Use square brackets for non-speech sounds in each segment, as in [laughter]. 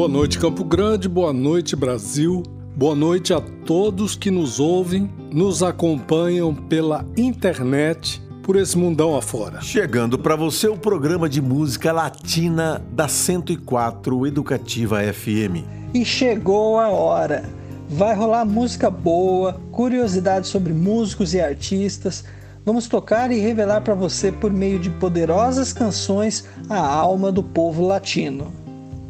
Boa noite, Campo Grande, boa noite, Brasil. Boa noite a todos que nos ouvem, nos acompanham pela internet, por esse mundão afora. Chegando para você o programa de música latina da 104 Educativa FM. E chegou a hora. Vai rolar música boa, curiosidades sobre músicos e artistas. Vamos tocar e revelar para você por meio de poderosas canções a alma do povo latino.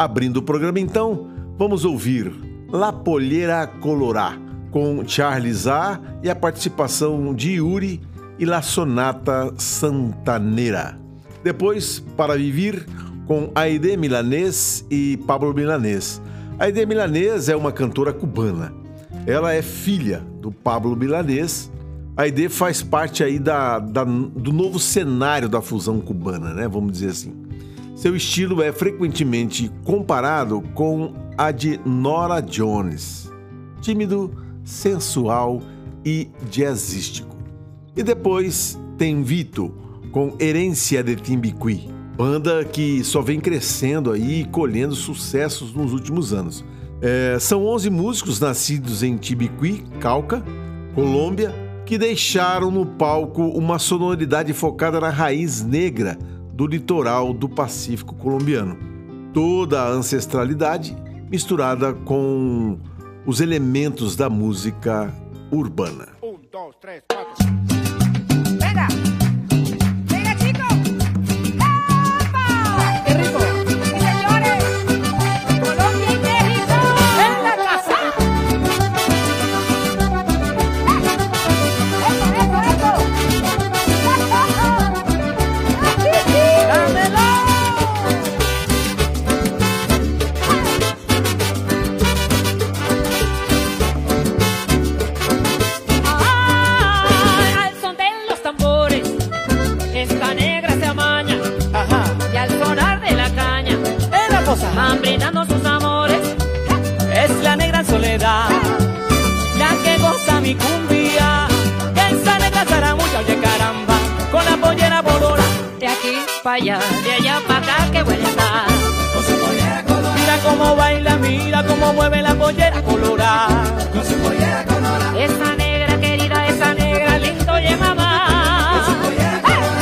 Abrindo o programa então, vamos ouvir La Polheira Colorá, com Charles A e a participação de Yuri e La Sonata Santanera. Depois, Para Vivir, com Aide Milanês e Pablo Milanês. Aide Milanês é uma cantora cubana. Ela é filha do Pablo Milanês. Aide faz parte aí da, da, do novo cenário da fusão cubana, né? Vamos dizer assim. Seu estilo é frequentemente comparado com a de Nora Jones, tímido, sensual e jazzístico. E depois tem Vito, com Herência de Timbiqui, banda que só vem crescendo aí e colhendo sucessos nos últimos anos. É, são 11 músicos nascidos em Timbiqui, Cauca, Colômbia, que deixaram no palco uma sonoridade focada na raiz negra do litoral do Pacífico colombiano. Toda a ancestralidade misturada com os elementos da música urbana. Um, dois, três, quatro. De allá para acá, que está. Mira cómo baila, mira cómo mueve la pollera colorada. Esa negra querida, esa negra lindo y mamá.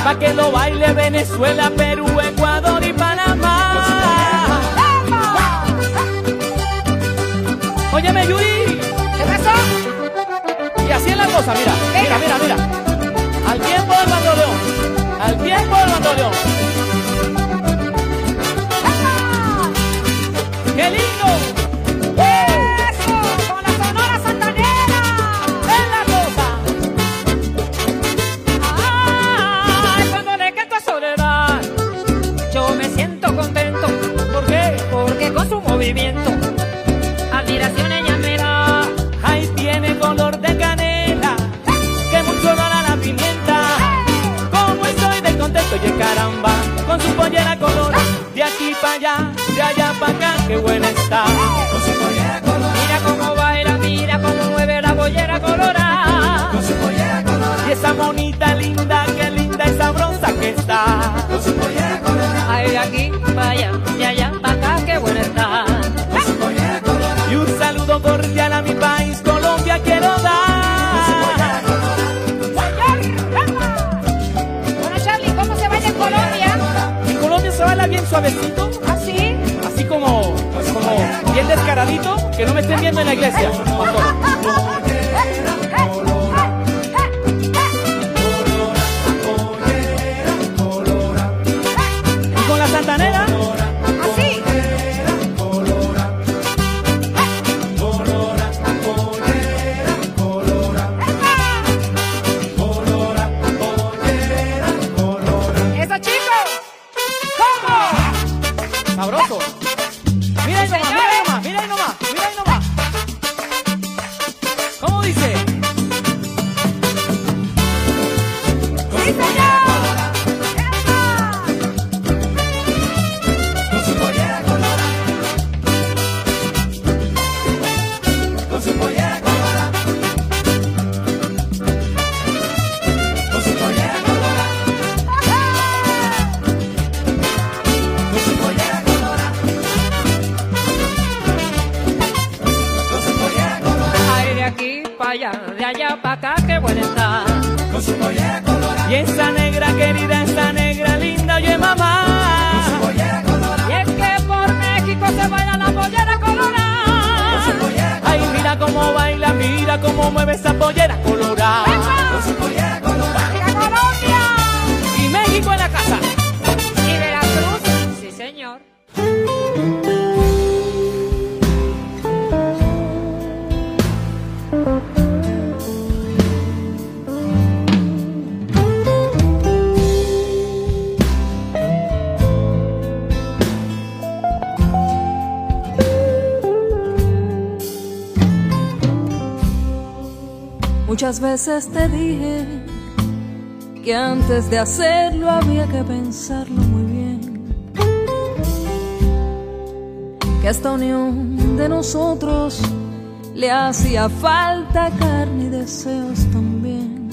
Pa' que lo baile Venezuela, Perú, Ecuador y Panamá. Óyeme, Yuri. ¿Qué pasó? Y así es la cosa, mira, mira, mira, mira. Al tiempo tiempo del bandoleón. ¡Qué lindo! ¡Eso! ¡Con la Sonora Santanera! ¡Es la cosa! ¡Ay! Cuando le canto a soledad, yo me siento contento. ¿Por qué? Porque con su movimiento, allá, de allá para acá qué buena está. Mira cómo baila, mira cómo mueve la pollera colorada. Y esa monita linda, qué linda y sabrosa que está. Con de aquí, vaya, de allá, que no me estén viendo en la iglesia. Y veces te dije que antes de hacerlo había que pensarlo muy bien. Que esta unión de nosotros le hacía falta carne y deseos también.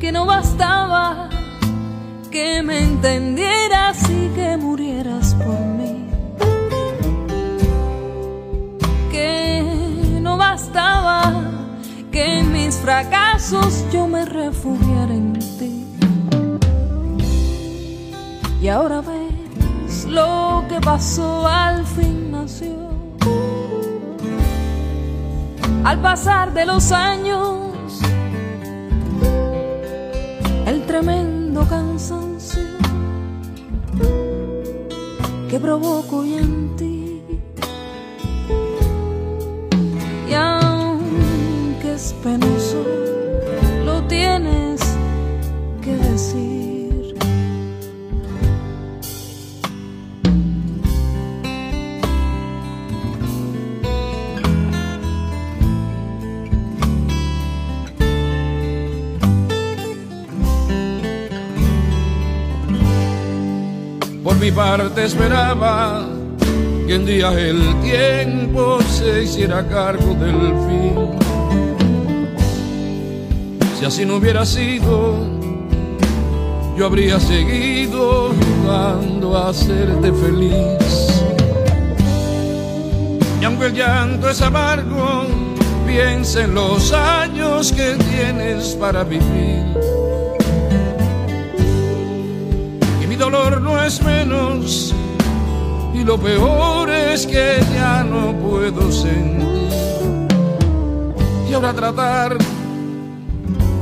Que no bastaba que me entendieras yo me refugiara en ti. Y ahora ves lo que pasó al fin nació. Al pasar de los años, el tremendo cansancio que provoco Parte esperaba que un día el tiempo se hiciera cargo del fin. Si así no hubiera sido, yo habría seguido jugando a hacerte feliz. Y aunque el llanto es amargo, piensa en los años que tienes para vivir. Dolor no es menos, y lo peor es que ya no puedo sentir. Y ahora tratar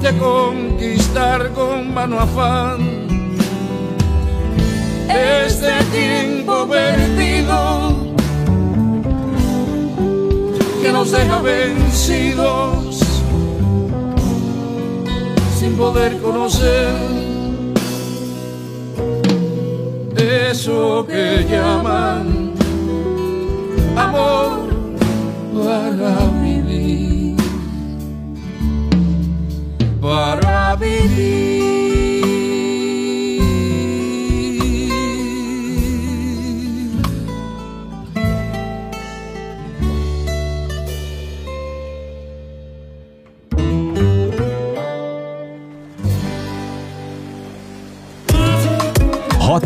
de conquistar con mano afán este tiempo perdido que nos deja vencidos sin poder conocer eso que llaman amor para vivir para vivir.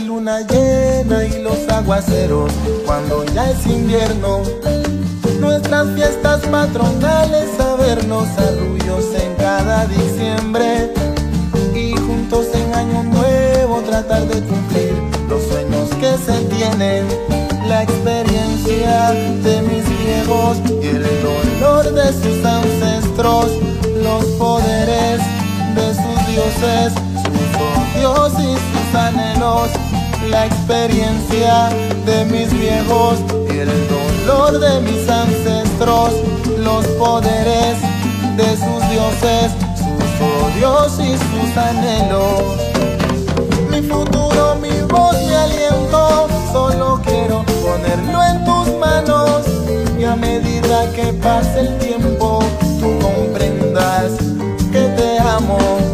Luna llena y los aguaceros cuando ya es invierno. Nuestras fiestas patronales, a vernos arrullos en cada diciembre y juntos en año nuevo tratar de cumplir los sueños que se tienen. La experiencia de mis viejos y el dolor de sus ancestros, los poderes de sus dioses, sus odios y sus anhelos. La experiencia de mis viejos y el dolor de mis ancestros, los poderes de sus dioses, sus odios y sus anhelos. Mi futuro, mi voz, mi aliento, solo quiero ponerlo en tus manos y a medida que pase el tiempo tú comprendas que te amo.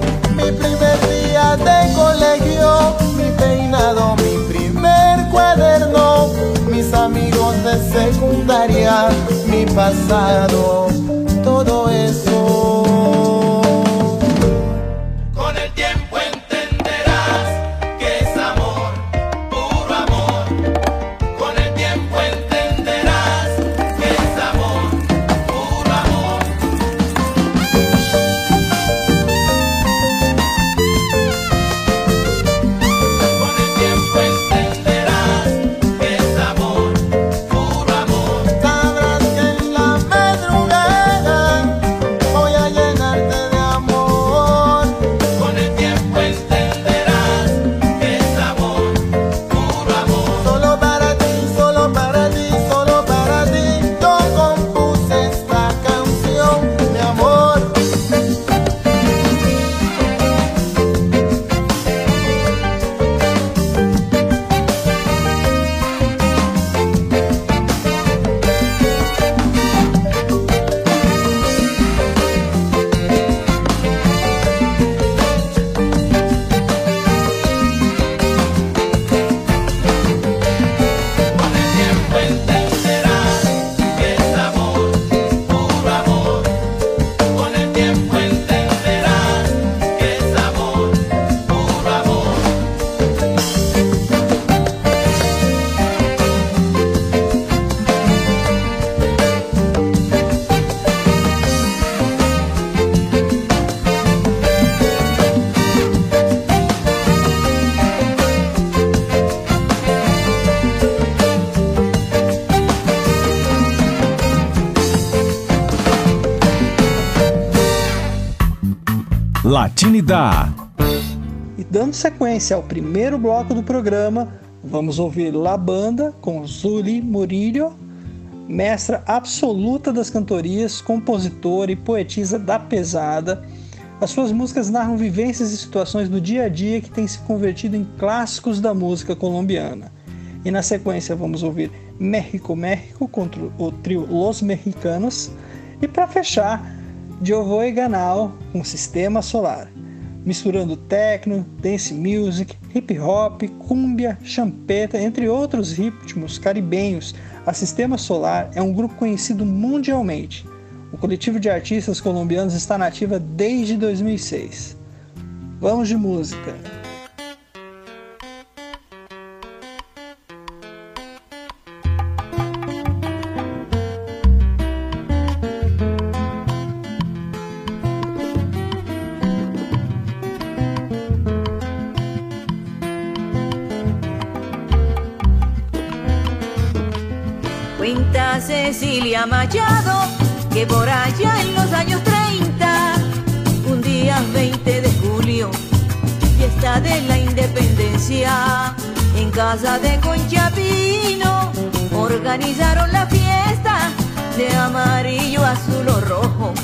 De secundaria, mi pasado, Latinidad. E dando sequência ao primeiro bloco do programa, vamos ouvir La Banda com Zuli Murillo, mestra absoluta das cantorias, compositora e poetisa da pesada. As suas músicas narram vivências e situações do dia a dia que têm se convertido em clássicos da música colombiana. E na sequência vamos ouvir México México contra o trio Los Mexicanos. E para fechar, Jovo e Ganal com Sistema Solar misturando techno, dance music, hip hop, cumbia, champeta, entre outros ritmos caribenhos. A Sistema Solar é um grupo conhecido mundialmente. O coletivo de artistas colombianos está na ativa desde 2006. Vamos de música. Cuenta Cecilia Machado que por allá en los años 30, un día 20 de julio, fiesta de la independencia, en casa de Conchapino, organizaron la fiesta de amarillo, azul o rojo,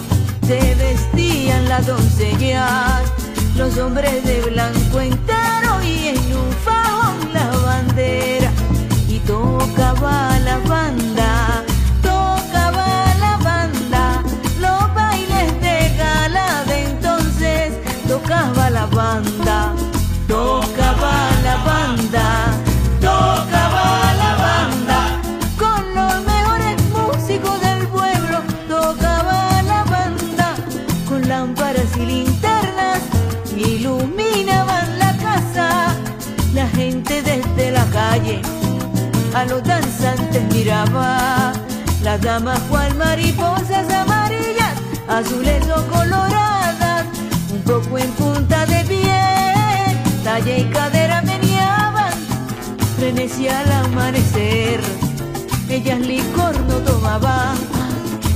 se vestían las doncellas, los hombres de blanco entero y en un fajón la bandera tocaba la banda, tocaba la banda, los bailes de gala de entonces tocaba la banda, tocaba la banda, a los danzantes miraba, las damas cual mariposas amarillas, azules o coloradas, un poco en punta de pie, talla y cadera meneaban, frenesía al amanecer, ellas licor no tomaban,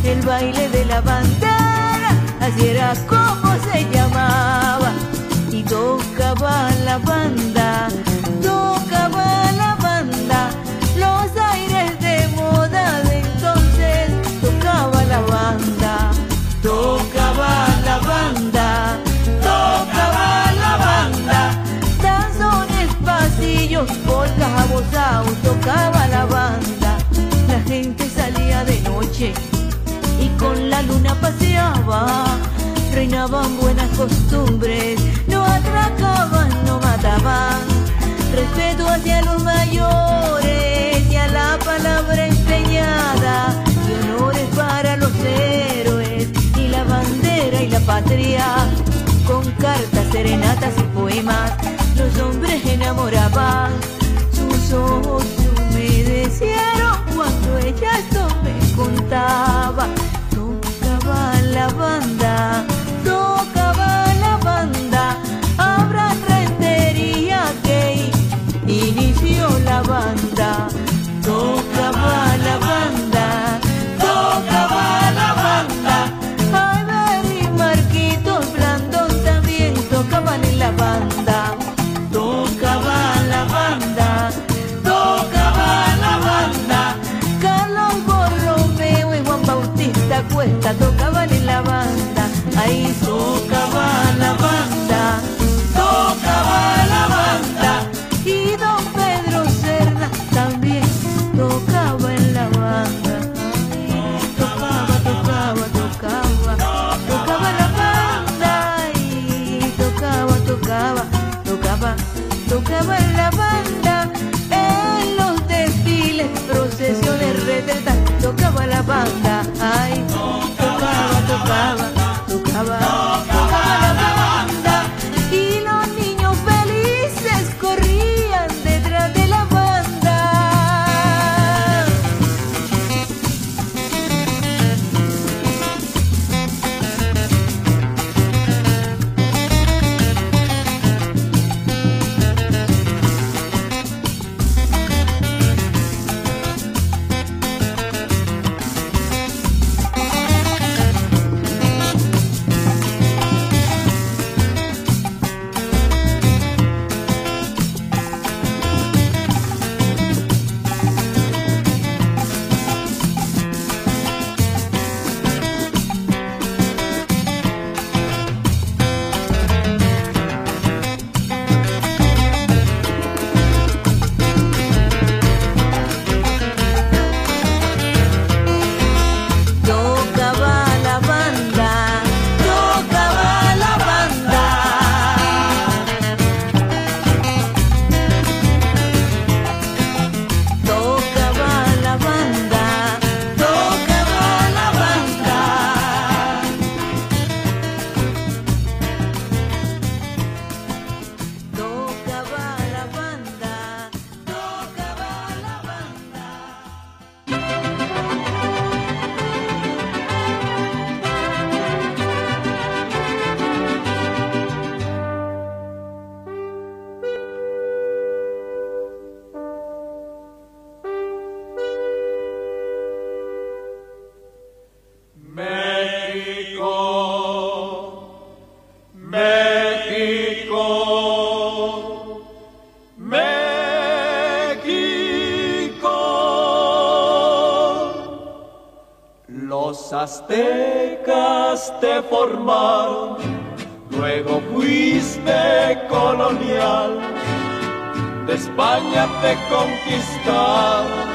el baile de la bandera, así era como se llamaba, y tocaba la banda, tocaba la banda, la gente salía de noche y con la luna paseaba. Reinaban buenas costumbres, no atracaban, no mataban. Respeto hacia los mayores y a la palabra empeñada. Y honores para los héroes y la bandera y la patria. Con cartas, serenatas y poemas, los hombres enamoraban. Sus ojos cuando ella esto me contaba. Tocaba la banda, formaron, luego fuiste colonial, de España te conquistaron,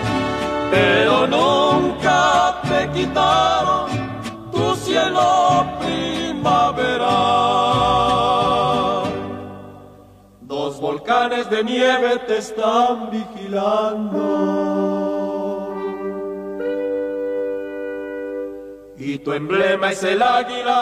pero nunca te quitaron tu cielo primaveral. Dos volcanes de nieve te están vigilando. Y tu emblema es el águila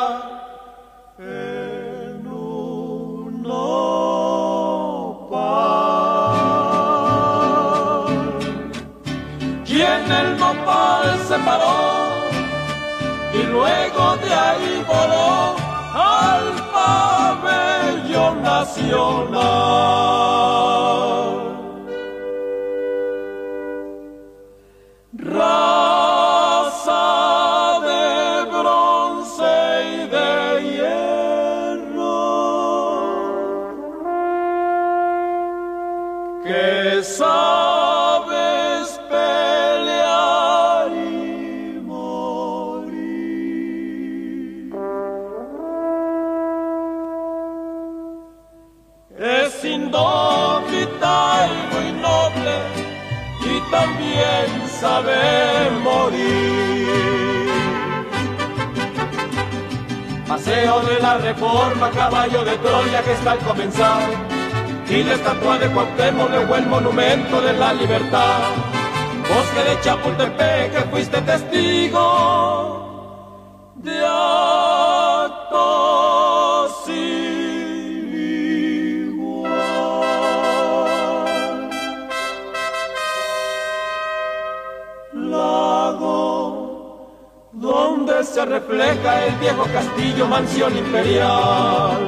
donde se refleja el viejo castillo mansión imperial.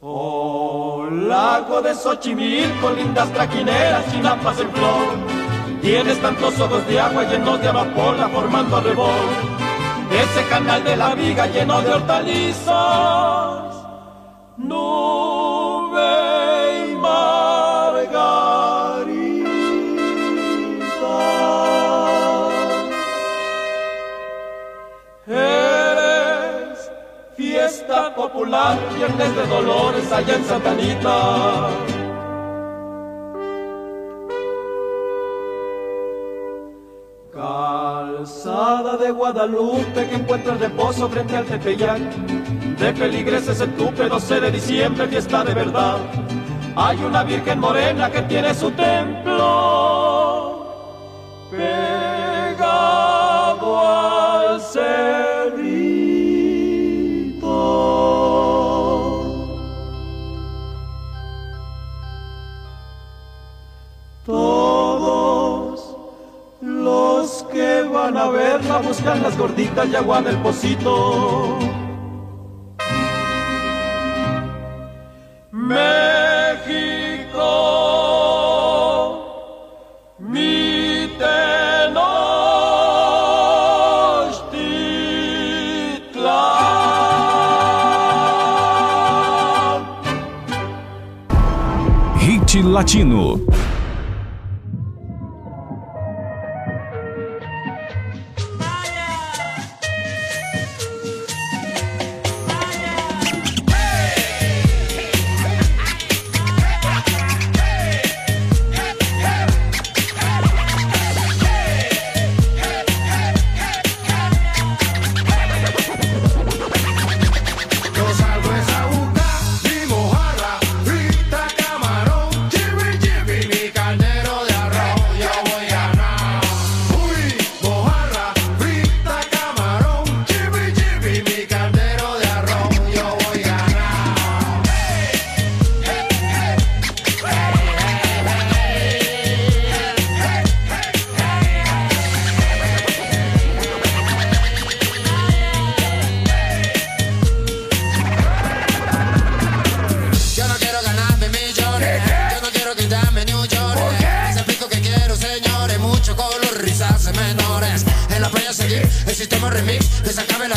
Oh, lago de Xochimilco, lindas traquineras y lapas en flor. Tienes tantos ojos de agua llenos de amapola formando arrebol. Ese canal de la viga lleno de hortalizas popular, viernes de este dolores allá en Satanita. Calzada de Guadalupe que encuentra el reposo frente al Tepeyac. De peligreses el tupe, 12 de diciembre, fiesta de verdad. Hay una virgen morena que tiene su templo pegado al ser. verla buscan las gorditas y agua del pocito. México, mi Tenochtitlán. Hit Latino.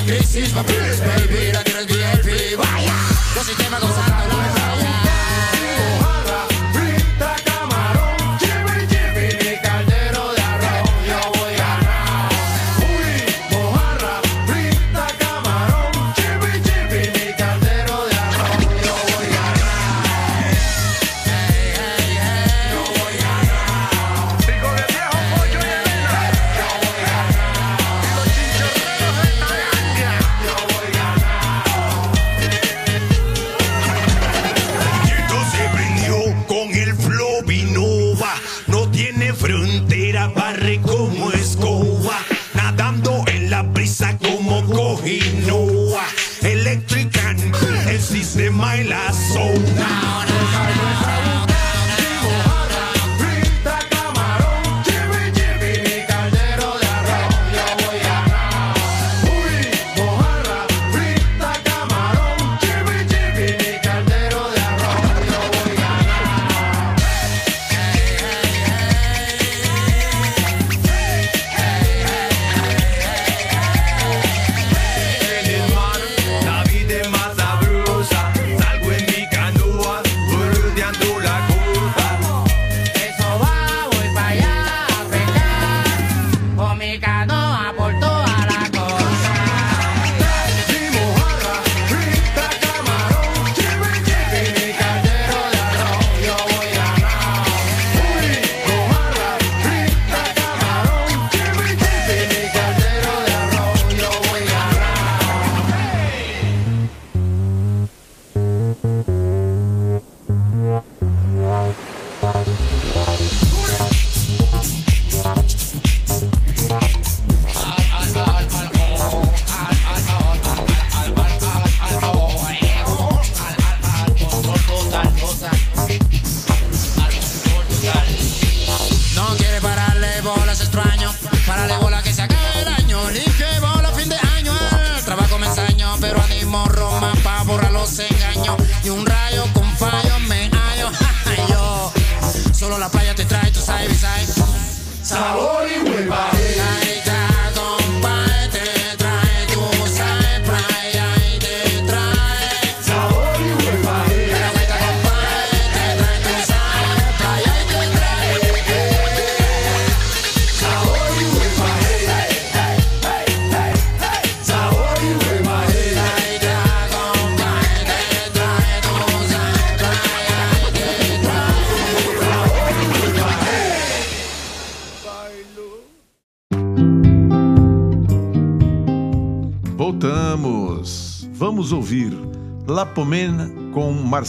crisis, papeles, baby, la quiero el VIP, vaya. soul. Down,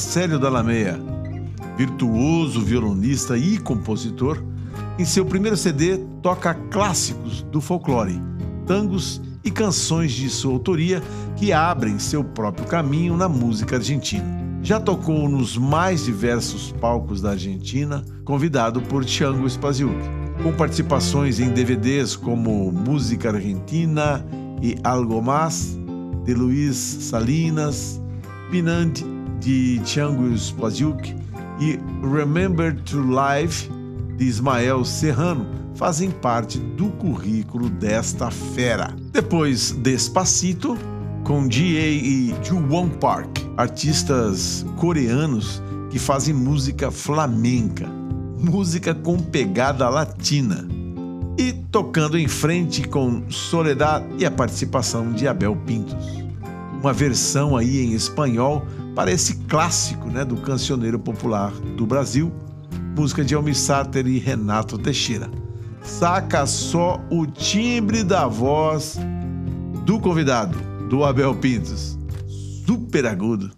com Marcelo Dallameia, virtuoso violonista e compositor. Em seu primeiro CD, toca clássicos do folclore, tangos e canções de sua autoria que abrem seu próprio caminho na música argentina. Já tocou nos mais diversos palcos da Argentina, convidado por Tiango Spaziuk, com participações em DVDs como Música Argentina e Algo Más, de Luiz Salinas, Pinand, de Tiango Spaziuk e Remember to Live, de Ismael Serrano, fazem parte do currículo desta fera. Depois, Despacito, com G.A. e Juwon Park, artistas coreanos que fazem música flamenca, música com pegada latina. E tocando em frente com Soledad e a participação de Abel Pintos. Uma versão aí em espanhol para esse clássico né, do cancioneiro popular do Brasil, música de Almir Sater e Renato Teixeira. Saca só o timbre da voz do convidado, do Abel Pintos. Super agudo.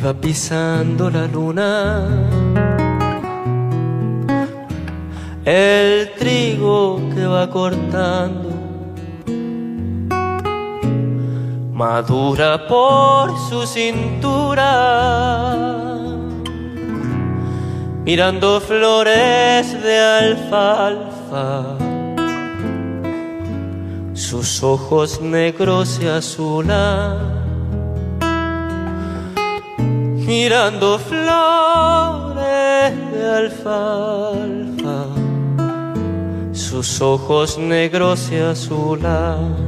y va pisando la luna. El trigo que va cortando madura por su cintura, mirando flores de alfalfa sus ojos negros se azulan, mirando flores de alfalfa, sus ojos negros y azulados.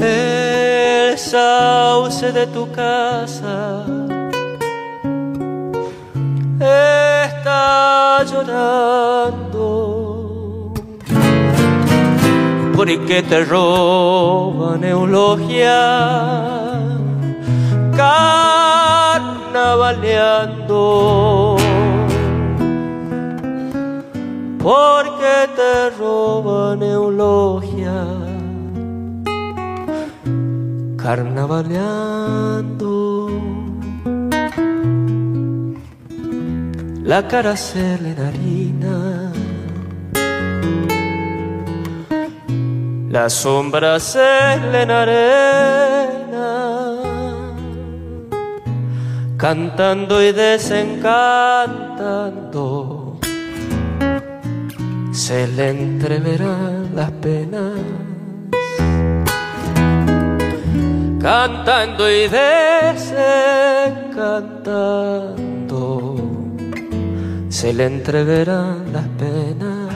El sauce de tu casa está llorando porque te roban eulogia carnavaleando. Porque te roban eulogia, carnavaleando. La cara se le narina. La sombra se le enarena cantando y desencantando, se le entreverán las penas. Cantando y desencantando, se le entreverán las penas.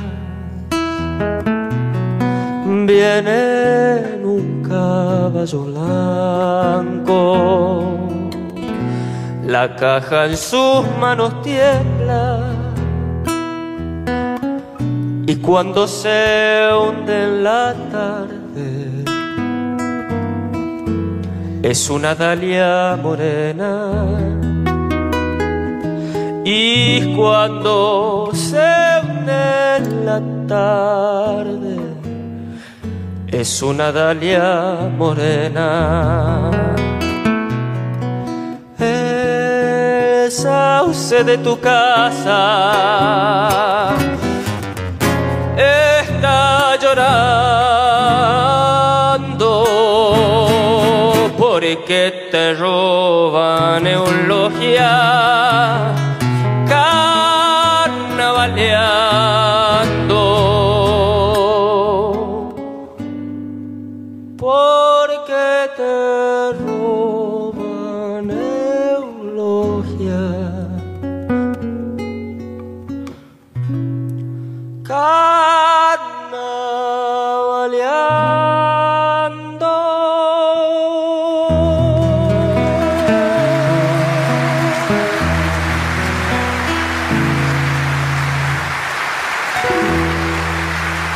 Viene un caballo blanco la caja en sus manos tiembla y cuando se hunde en la tarde es una dalia morena y cuando se une en la tarde es una dalia morena. sauce de tu casa. Está llorando porque te roban eulogia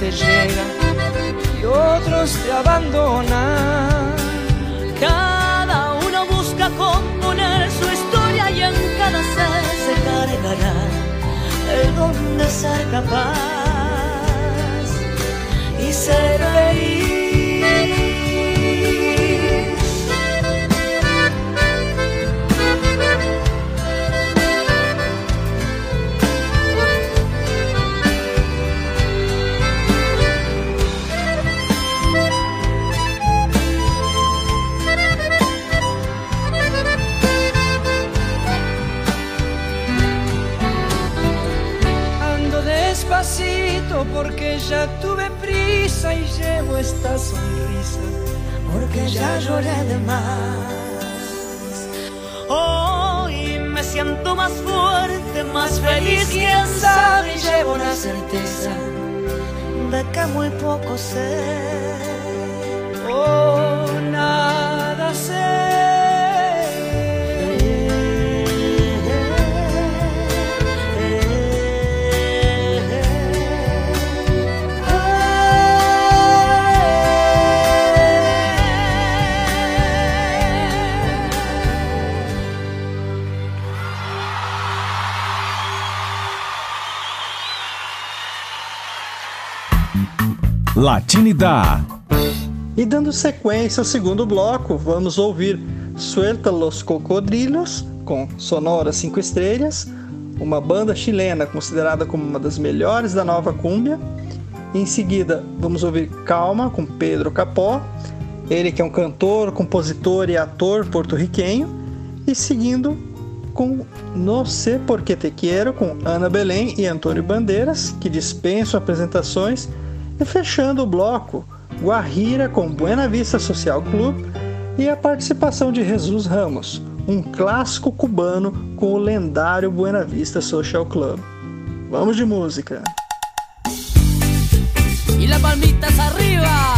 Y otros te abandonan. Cada uno busca componer su historia y en cada ser se cargará el don de ser capaz y ser feliz. Ya tuve prisa y llevo esta sonrisa. porque ya lloré de más. Hoy me siento más fuerte, más feliz, quién sabe, y llevo la certeza de que muy poco sé. Oh, Latinidad. E dando sequência ao segundo bloco, vamos ouvir Suelta los Cocodrilos, com Sonora 5 Estrelas, uma banda chilena considerada como uma das melhores da nova cúmbia. Em seguida, vamos ouvir Calma, com Pedro Capó, ele que é um cantor, compositor e ator porto-riquenho. E seguindo com No Sé Por Que Te Quiero, com Ana Belém e Antônio Bandeiras, que dispensam apresentações. E fechando o bloco, Guarrira com Buena Vista Social Club e a participação de Jesus Ramos, um clássico cubano com o lendário Buena Vista Social Club. Vamos de música! E la palmitas arriba!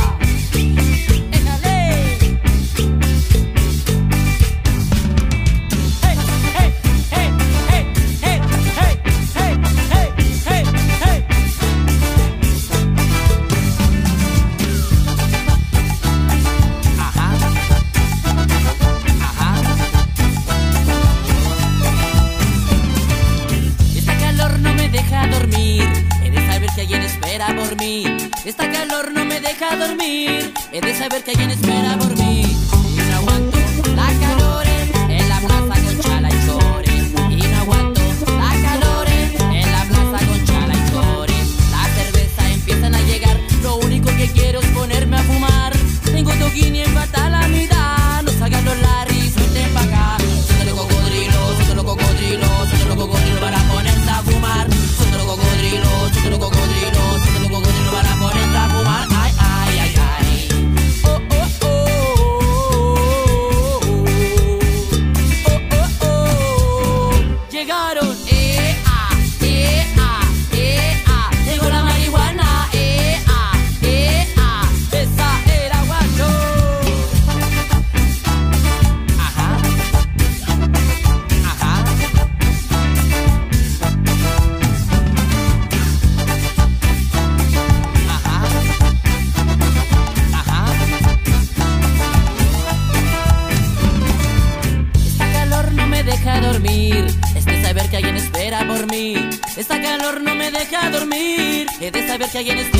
deja he de saber que alguien espera por mí. shaking it's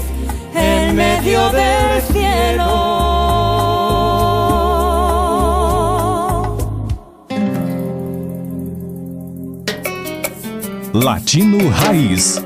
en medio del cielo. Latino Raiz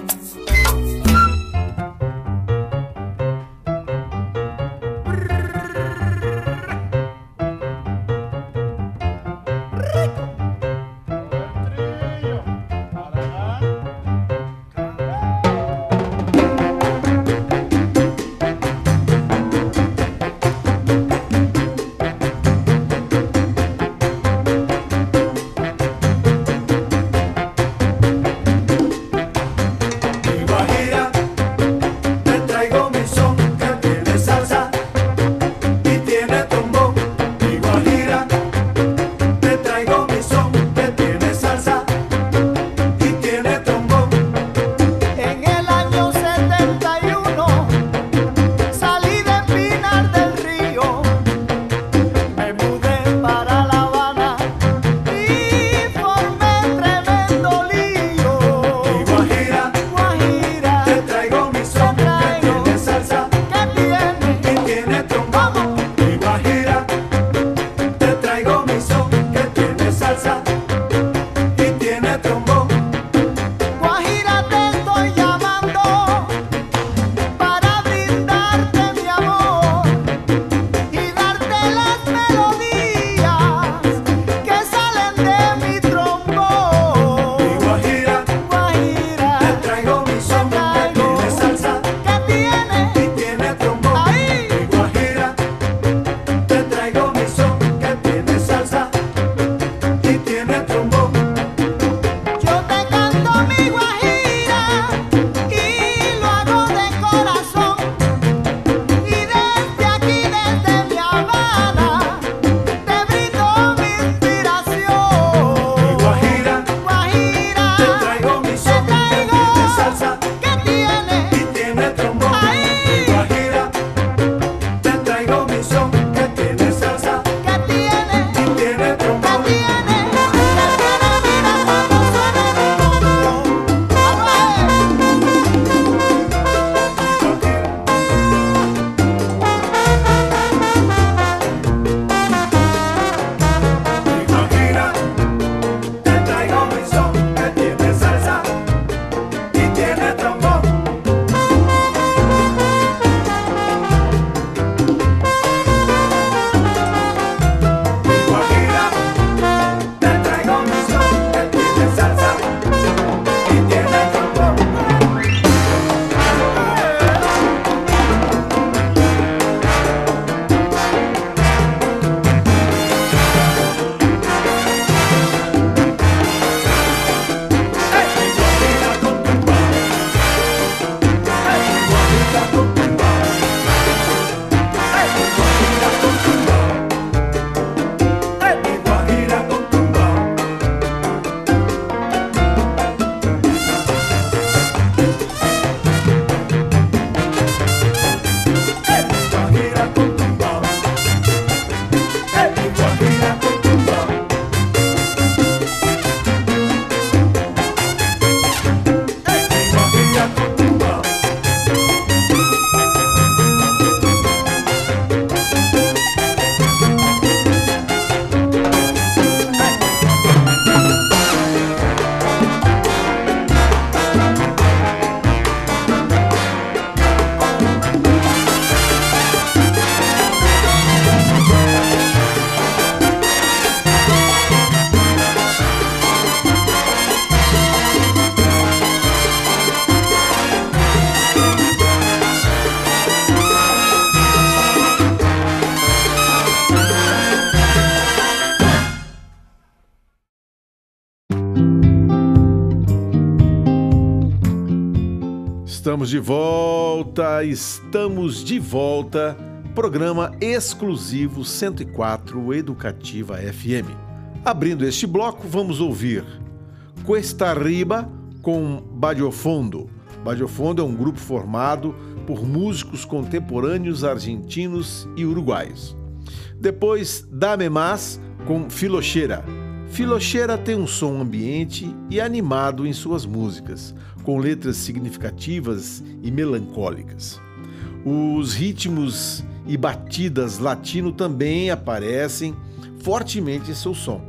Estamos de volta, estamos de volta. Programa exclusivo 104 Educativa FM. Abrindo este bloco, vamos ouvir Cuesta Riba com Badiofondo. Badiofondo é um grupo formado por músicos contemporâneos argentinos e uruguaios. Depois, Dame Más com Filocheira. Filocheira tem um som ambiente e animado em suas músicas, com letras significativas e melancólicas. Os ritmos e batidas latino também aparecem fortemente em seu som.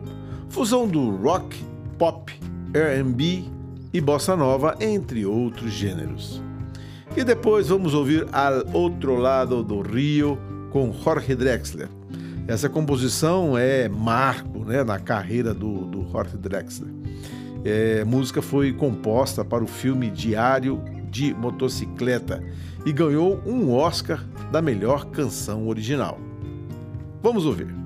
Fusão do rock, pop, R&B e bossa nova, entre outros gêneros. E depois vamos ouvir Al Outro Lado do Rio com Jorge Drexler. Essa composição é marco né, na carreira do, do Jorge Drexler. É, música foi composta para o filme Diário de Motocicleta e ganhou um Oscar da melhor canção original. Vamos ouvir.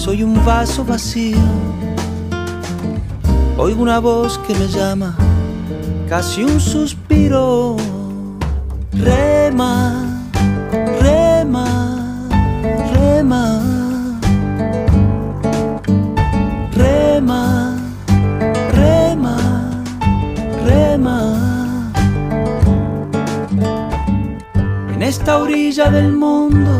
soy un vaso vacío. Oigo una voz que me llama, casi un suspiro. Rema, rema, rema. Rema, rema, rema. En esta orilla del mundo,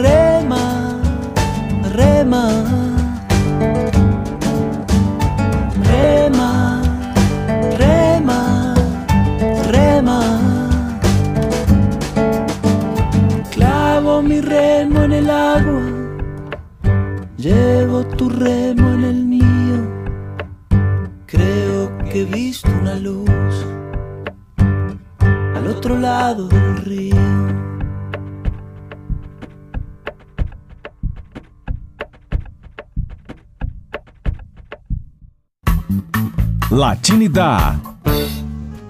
Rema, rema.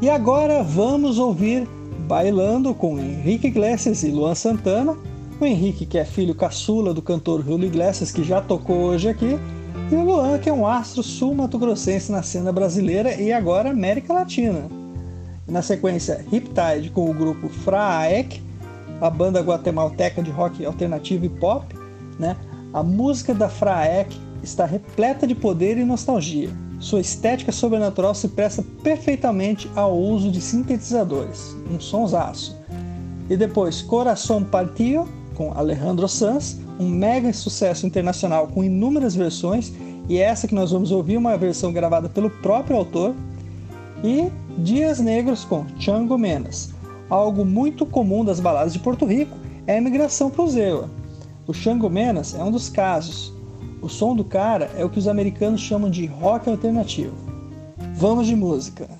E agora vamos ouvir Bailando com Henrique Iglesias e Luan Santana. O Henrique, que é filho caçula do cantor Julio Iglesias, que já tocou hoje aqui, e o Luan, que é um astro sul-mato-grossense na cena brasileira e agora América Latina. Na sequência, Riptide com o grupo Fraaek, a banda guatemalteca de rock alternativo e pop. Né? A música da Fraaek está repleta de poder e nostalgia. Sua estética sobrenatural se presta perfeitamente ao uso de sintetizadores, um sonsaço. E depois Coração Partio, com Alejandro Sanz, um mega sucesso internacional com inúmeras versões, e essa que nós vamos ouvir uma versão gravada pelo próprio autor. E Dias Negros com Chango Menas. Algo muito comum das baladas de Porto Rico é a imigração Zewa. O Chango Menas é um dos casos, o som do cara é o que os americanos chamam de rock alternativo. Vamos de música.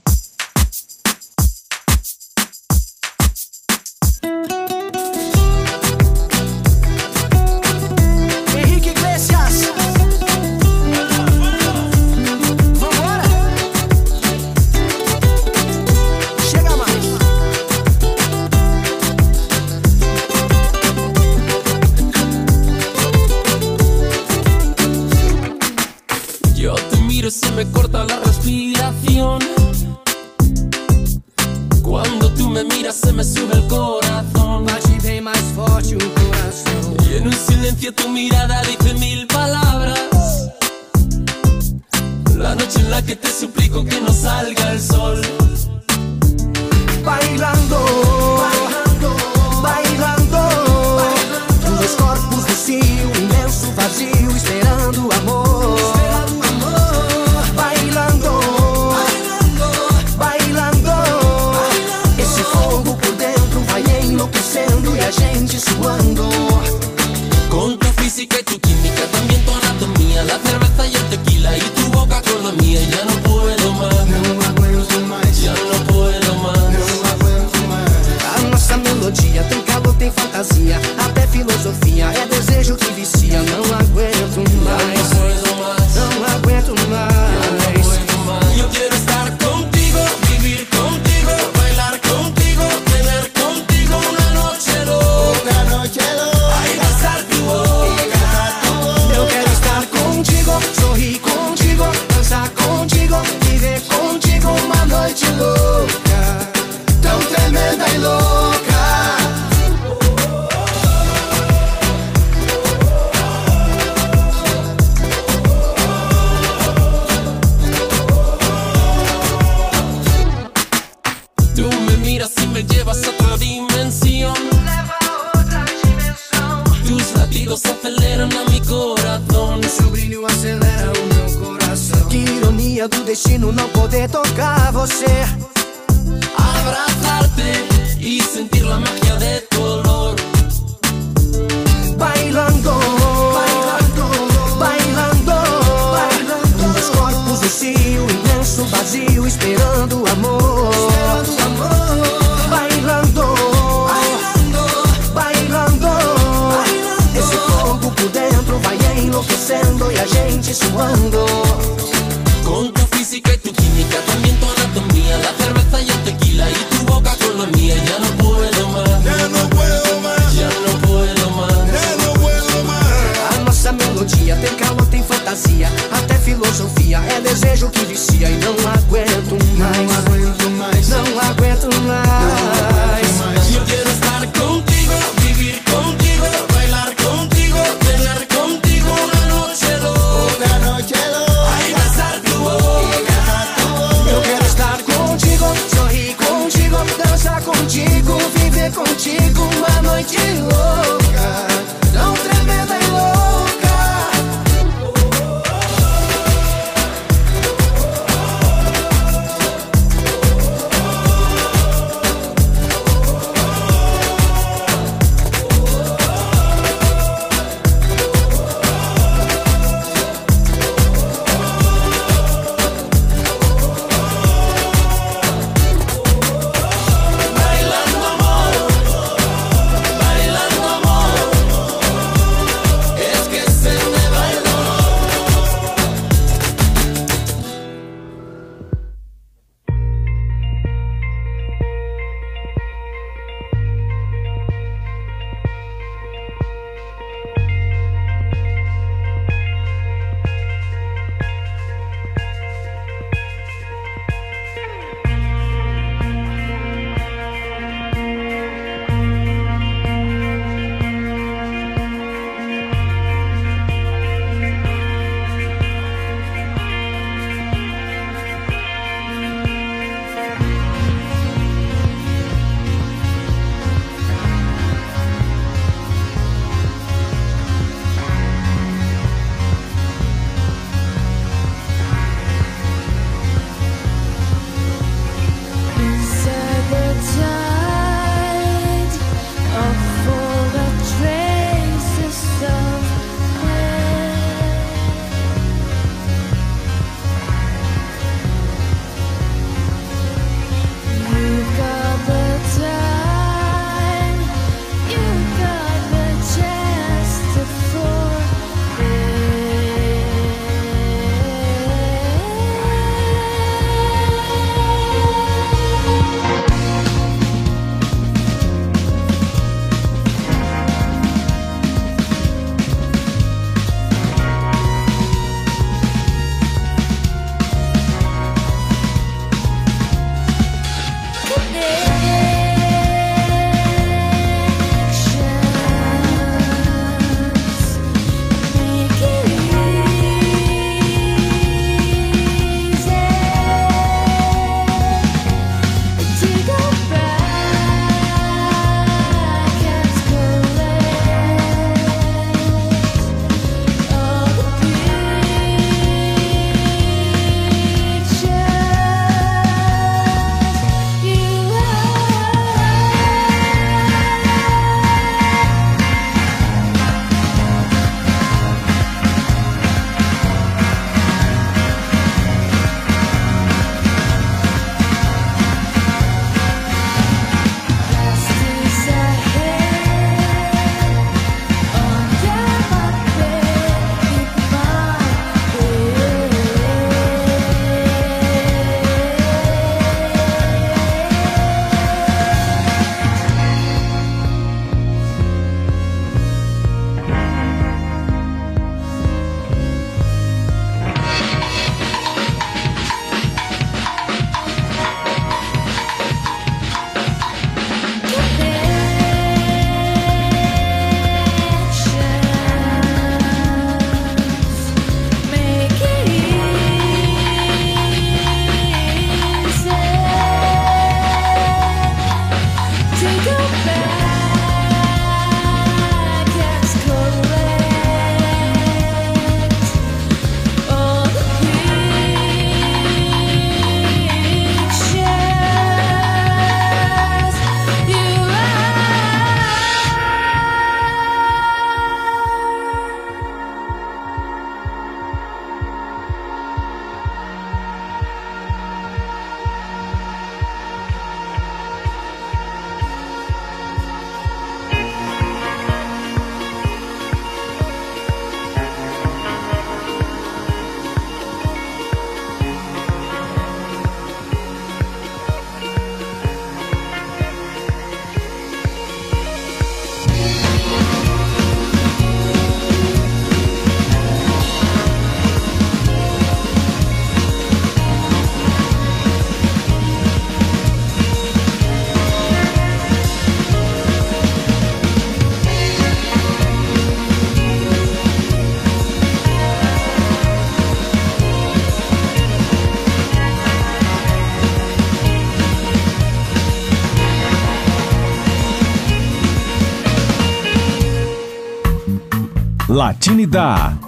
Patrocine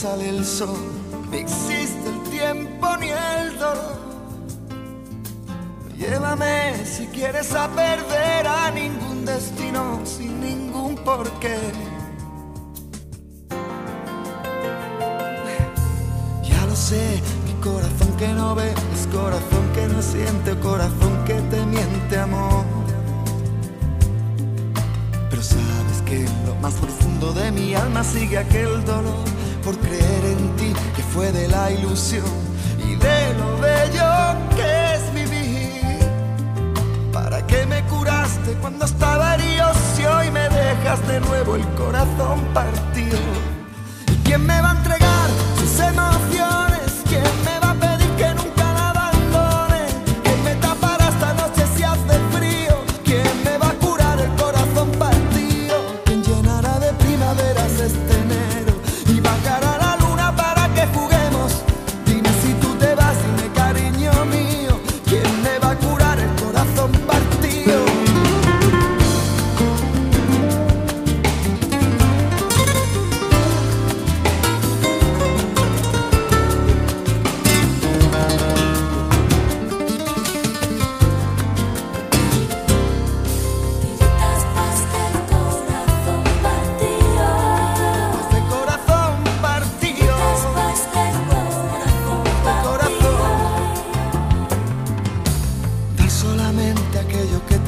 sale el sol, ni existe el tiempo ni el dolor. Llévame si quieres a perder a ningún destino sin ningún porqué.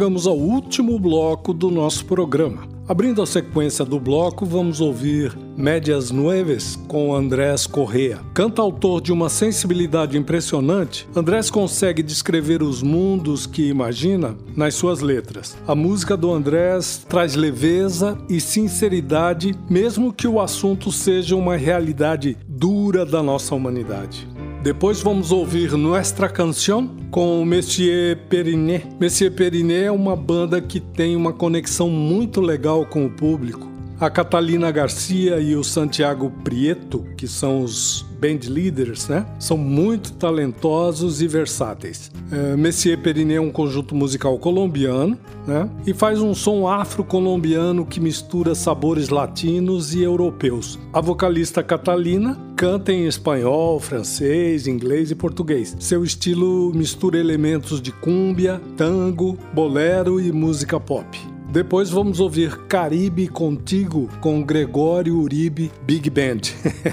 Chegamos ao último bloco do nosso programa. Abrindo a sequência do bloco, vamos ouvir Médias Nueves com Andrés Correa. Cantautor de uma sensibilidade impressionante, Andrés consegue descrever os mundos que imagina nas suas letras. A música do Andrés traz leveza e sinceridade, mesmo que o assunto seja uma realidade dura da nossa humanidade. Depois vamos ouvir Nuestra Canción com o Messier Periné. Messier Periné é uma banda que tem uma conexão muito legal com o público. A Catalina Garcia e o Santiago Prieto, que são os band leaders, né? São muito talentosos e versáteis. É, Messier Periné é um conjunto musical colombiano, né? E faz um som afro-colombiano que mistura sabores latinos e europeus. A vocalista Catalina canta em espanhol, francês, inglês e português. Seu estilo mistura elementos de cúmbia, tango, bolero e música pop. Depois vamos ouvir Caribe Contigo com Gregório Uribe Big Band.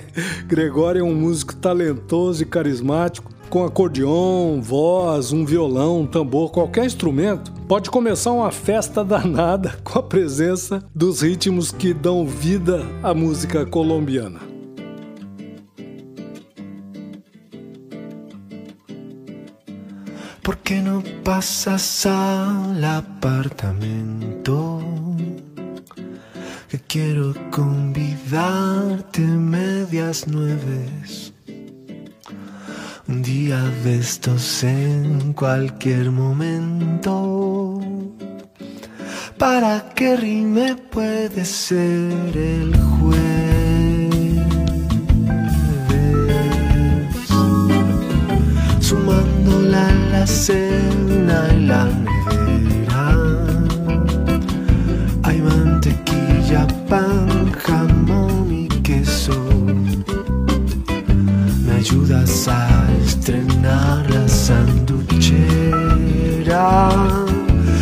[laughs] Gregório é um músico talentoso e carismático, com acordeon, voz, um violão, um tambor, qualquer instrumento. Pode começar uma festa danada [laughs] com a presença dos ritmos que dão vida à música colombiana. ¿Por qué no pasas al apartamento? Que quiero convidarte medias nueves. Un día de estos en cualquier momento. Para que rime puede ser el jueves. cena en la nevera. Hay mantequilla, pan, jamón y queso. Me ayudas a estrenar la sanduchera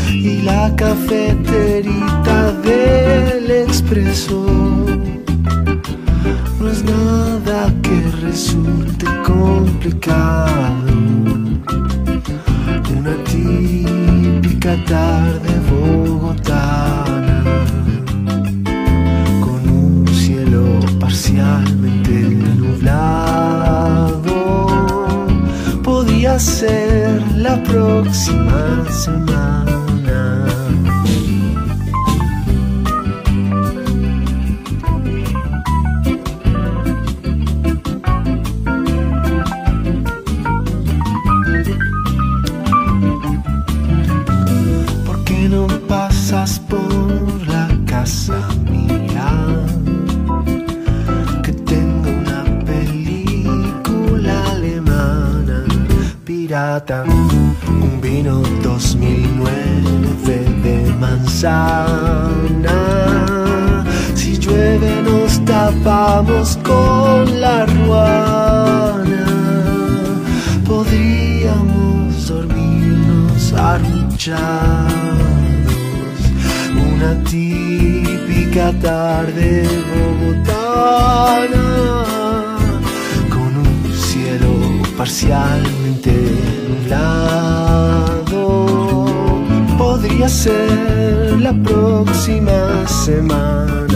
y la cafeterita del expreso. No es nada que resulte complicado. Tarde bogotana con un cielo parcialmente nublado. Podía ser la próxima semana. Vino 2009 de manzana. Si llueve nos tapamos con la ruana. Podríamos dormirnos arruchados una típica tarde bogotana con un cielo parcialmente Podría ser la próxima semana.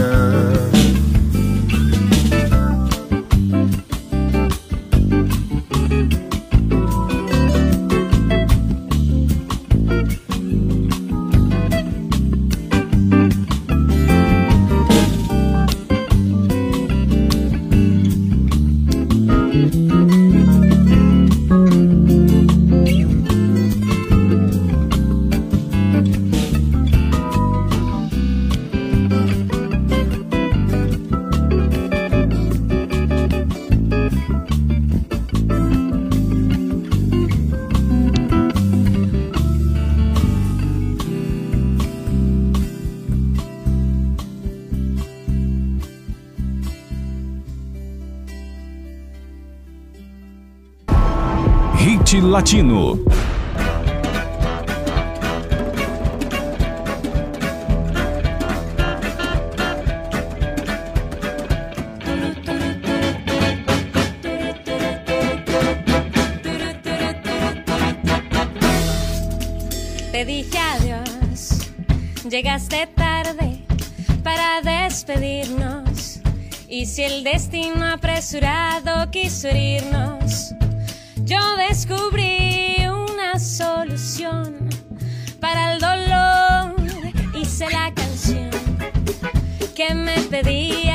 Te dije adiós, llegaste tarde para despedirnos. Y si el destino apresurado quiso herirnos, yo descubrí para el dolor. Hice la canción que me pedías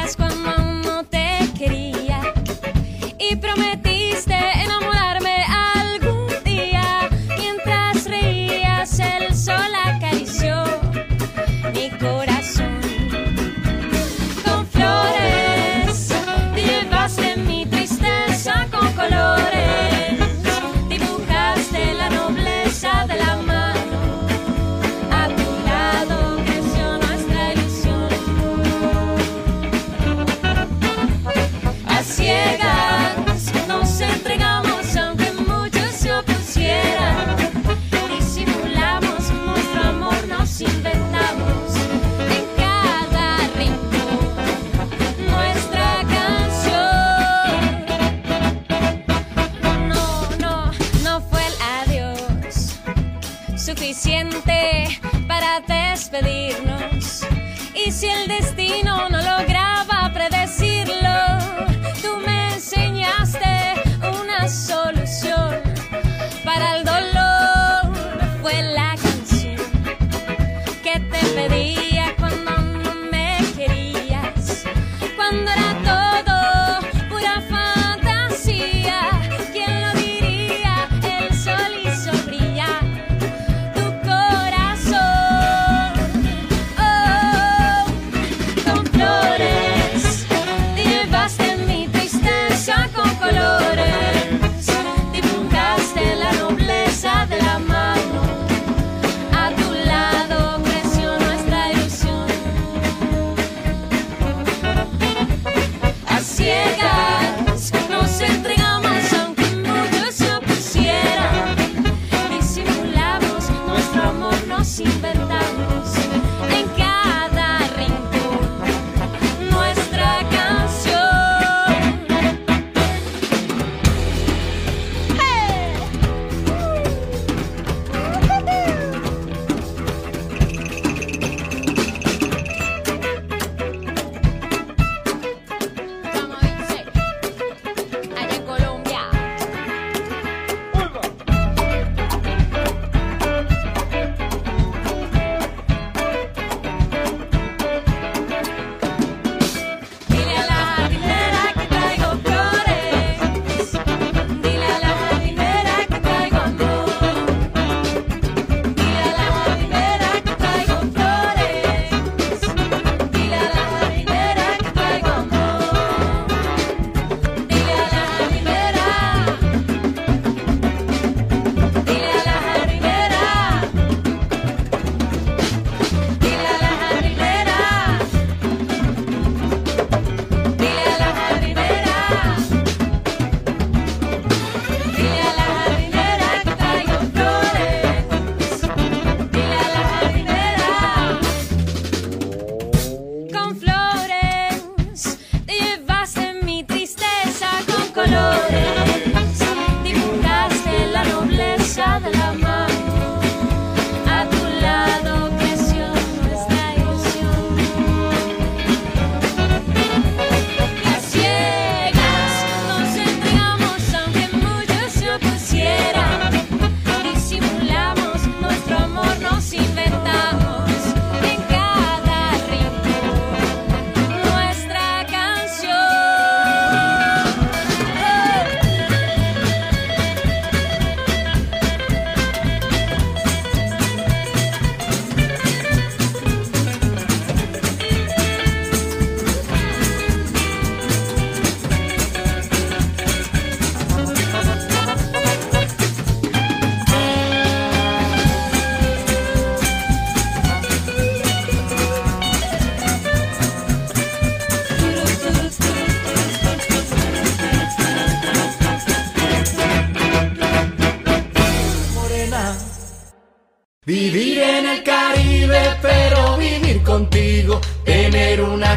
Tener una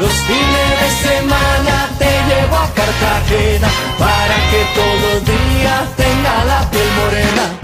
Los fines de semana te llevo a Cartagena para que todos los días tenga la piel morena.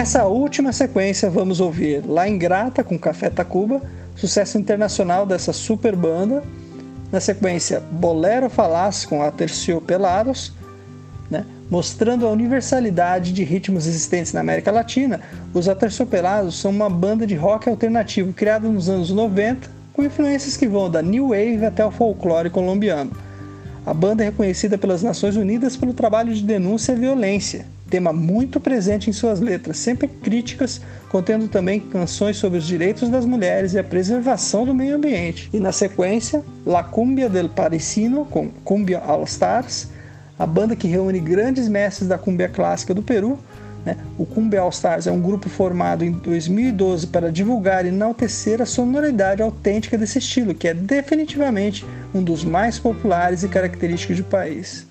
Nessa última sequência vamos ouvir La Ingrata com Café Tacuba, sucesso internacional dessa super banda. Na sequência, Bolero Falaz com Aterciopelados, né? mostrando a universalidade de ritmos existentes na América Latina. Os Aterciopelados são uma banda de rock alternativo criada nos anos 90, com influências que vão da New Wave até o folclore colombiano. A banda é reconhecida pelas Nações Unidas pelo trabalho de denúncia à violência, tema muito presente em suas letras, sempre críticas, contendo também canções sobre os direitos das mulheres e a preservação do meio ambiente. E na sequência, La Cumbia del Parisino com Cumbia All Stars, a banda que reúne grandes mestres da cumbia clássica do Peru. Né? O Cumbia All Stars é um grupo formado em 2012 para divulgar e enaltecer a sonoridade autêntica desse estilo, que é definitivamente um dos mais populares e característicos do país.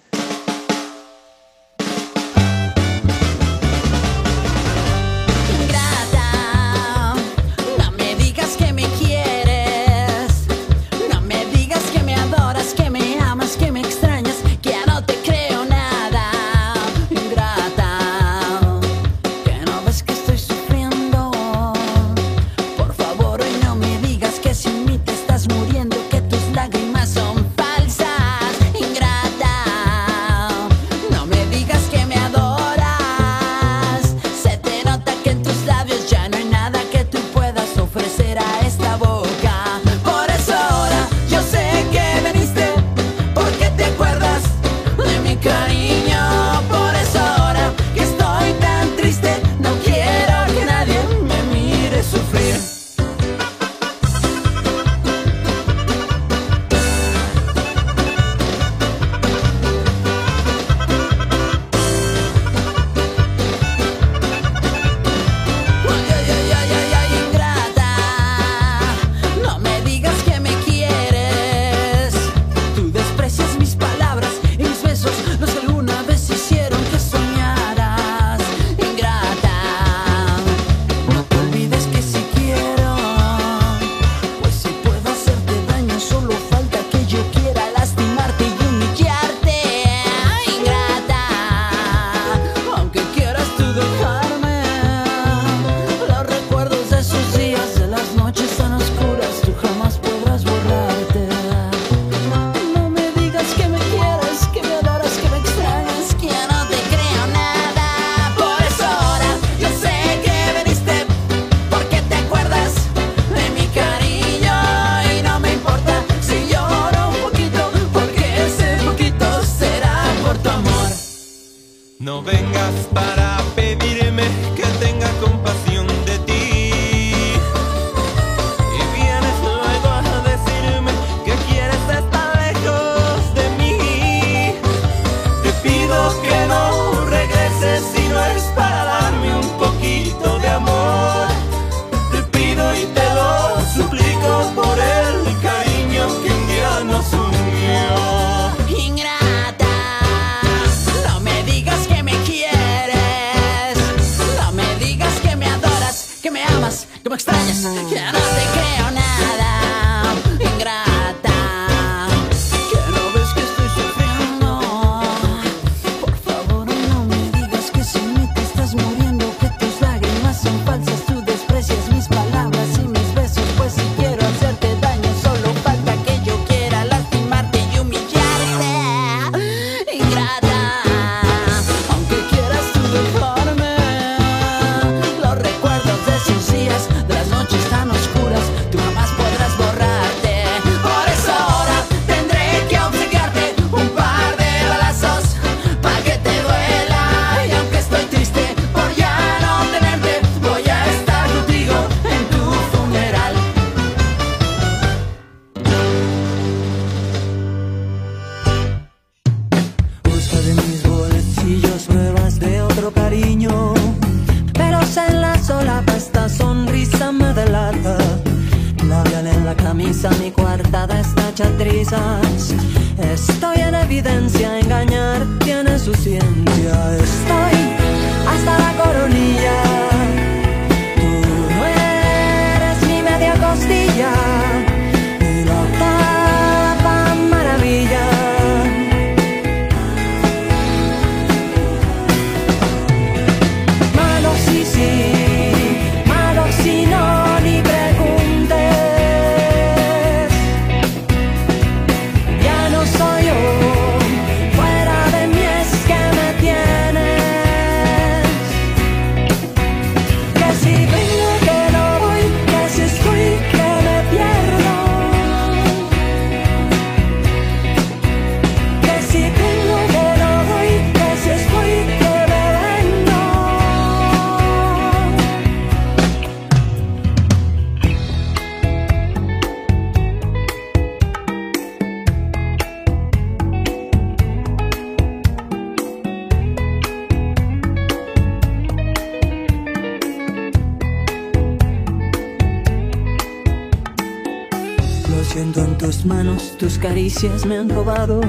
Siento en tus manos, tus caricias me han robado.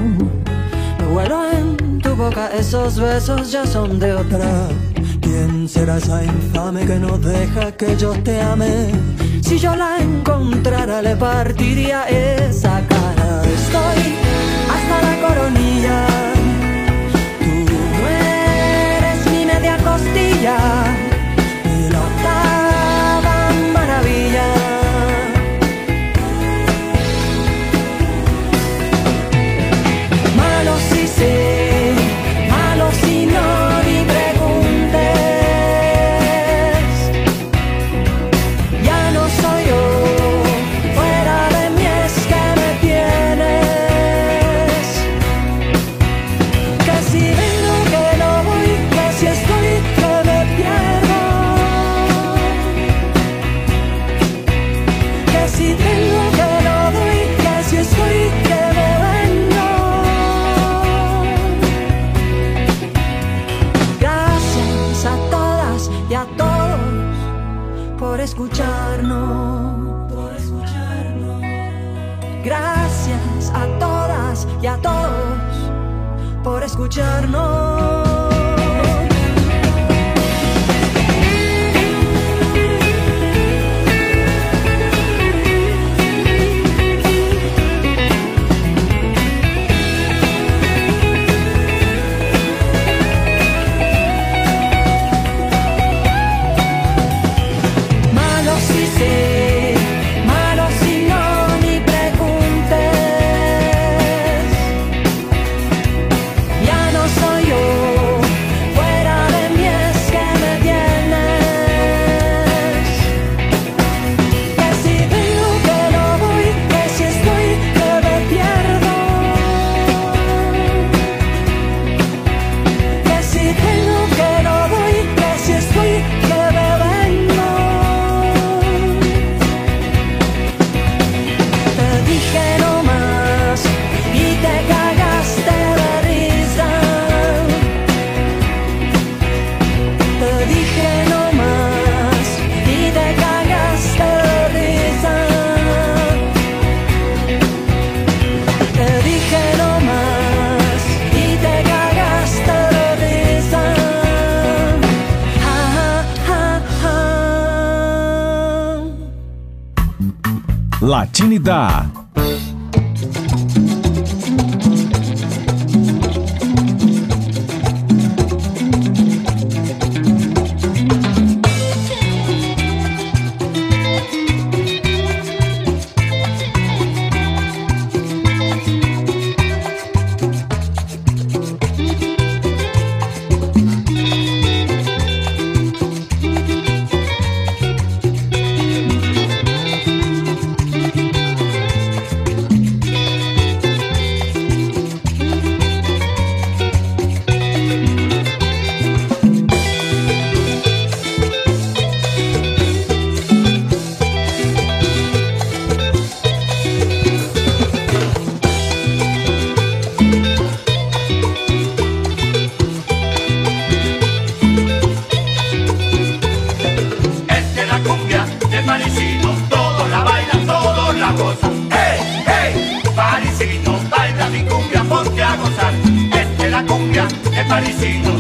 Me vuelo en tu boca, esos besos ya son de otra. ¿Quién será esa infame que no deja que yo te ame? Si yo la encontrara, le partiría esa cara. Estoy hasta la coronilla. Tú no eres mi media costilla. Martini dá. vizinho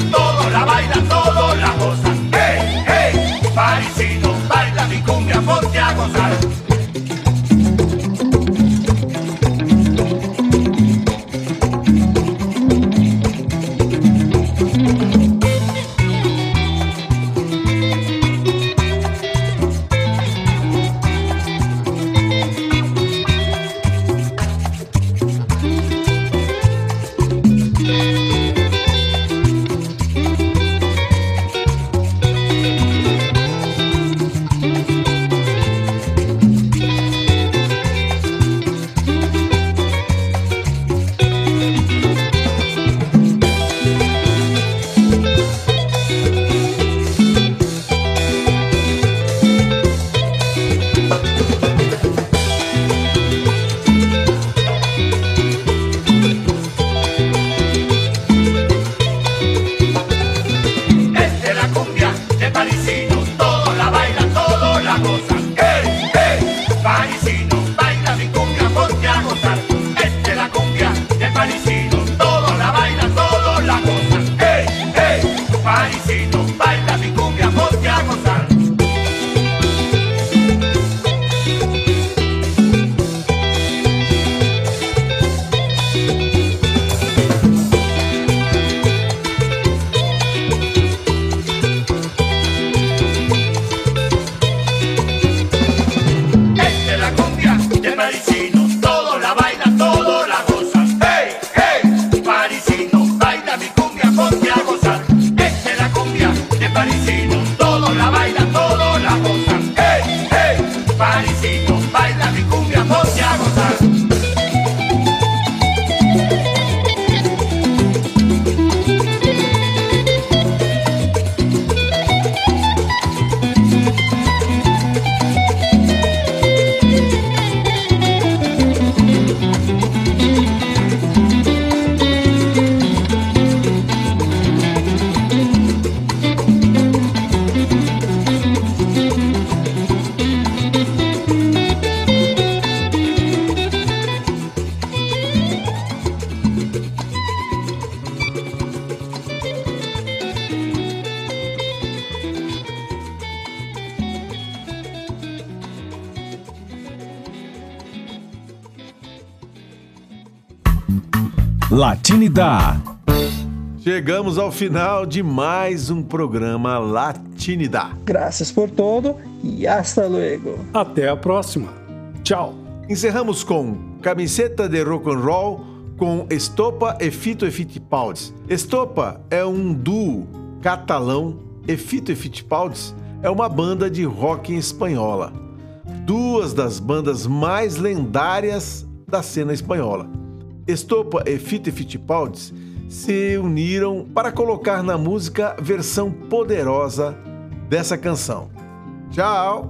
Chegamos ao final de mais um programa Latinidad. Graças por todo e hasta luego. Até a próxima. Tchau. Encerramos com Camiseta de Rock and Roll com Estopa e Fito e Fittipaldi. Estopa é um duo catalão e Fito e Fittipaldi é uma banda de rock espanhola. Duas das bandas mais lendárias da cena espanhola. Estopa e Fita Fittipaldis se uniram para colocar na música versão poderosa dessa canção. Tchau!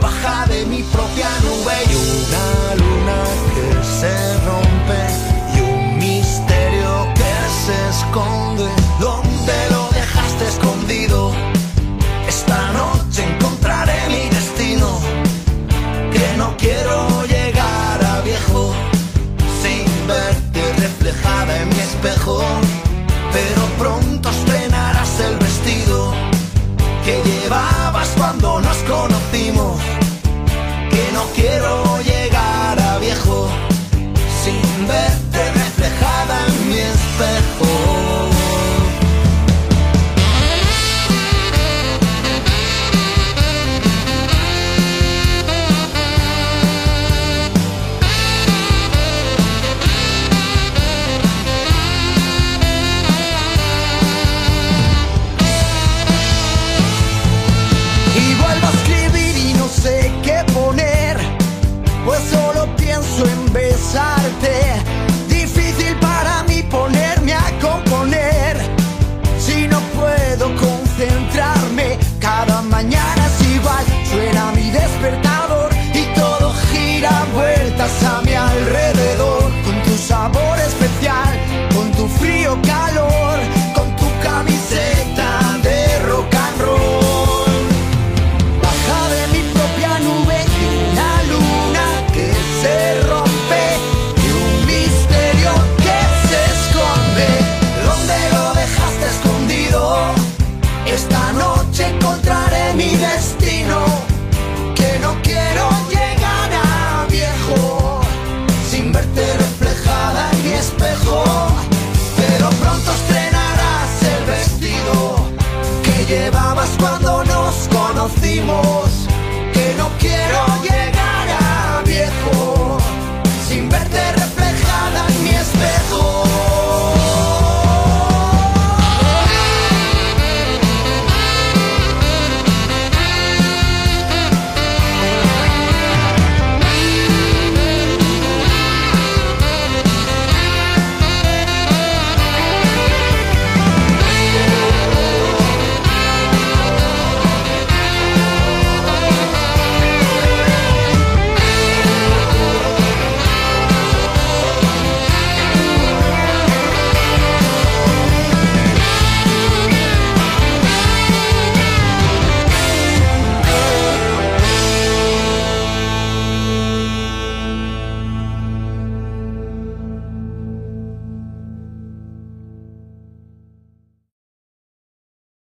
Baja de mi propia nube y una luna que se rompe y un misterio que se esconde. ¿Dónde lo dejaste escondido? Esta noche